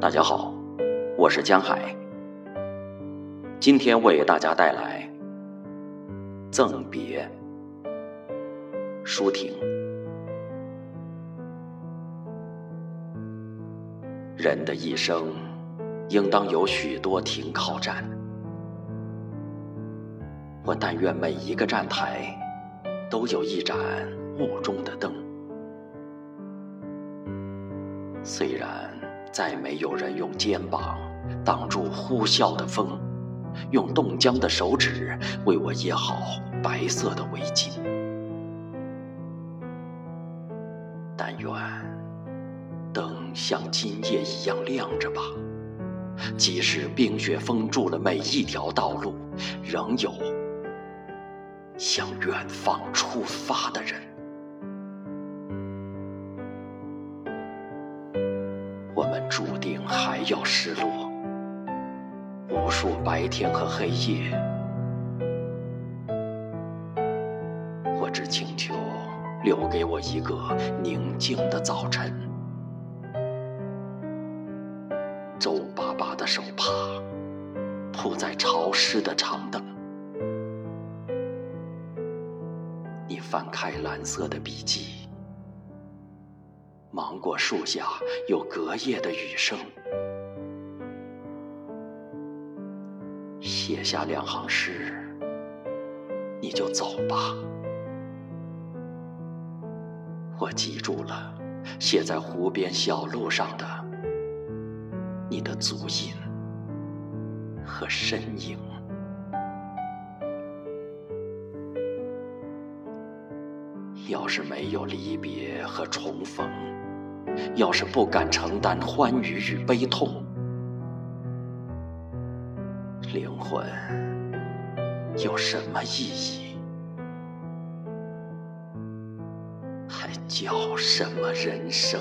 大家好，我是江海，今天为大家带来《赠别》。舒婷，人的一生应当有许多停靠站，我但愿每一个站台都有一盏雾中的灯。虽然再没有人用肩膀挡住呼啸的风，用冻僵的手指为我掖好白色的围巾，但愿灯像今夜一样亮着吧。即使冰雪封住了每一条道路，仍有向远方出发的人。注定还要失落，无数白天和黑夜。我只请求留给我一个宁静的早晨。皱巴巴的手帕铺在潮湿的长凳，你翻开蓝色的笔记。芒果树下有隔夜的雨声，写下两行诗，你就走吧。我记住了写在湖边小路上的你的足印和身影。要是没有离别和重逢。要是不敢承担欢愉与悲痛，灵魂有什么意义？还叫什么人生？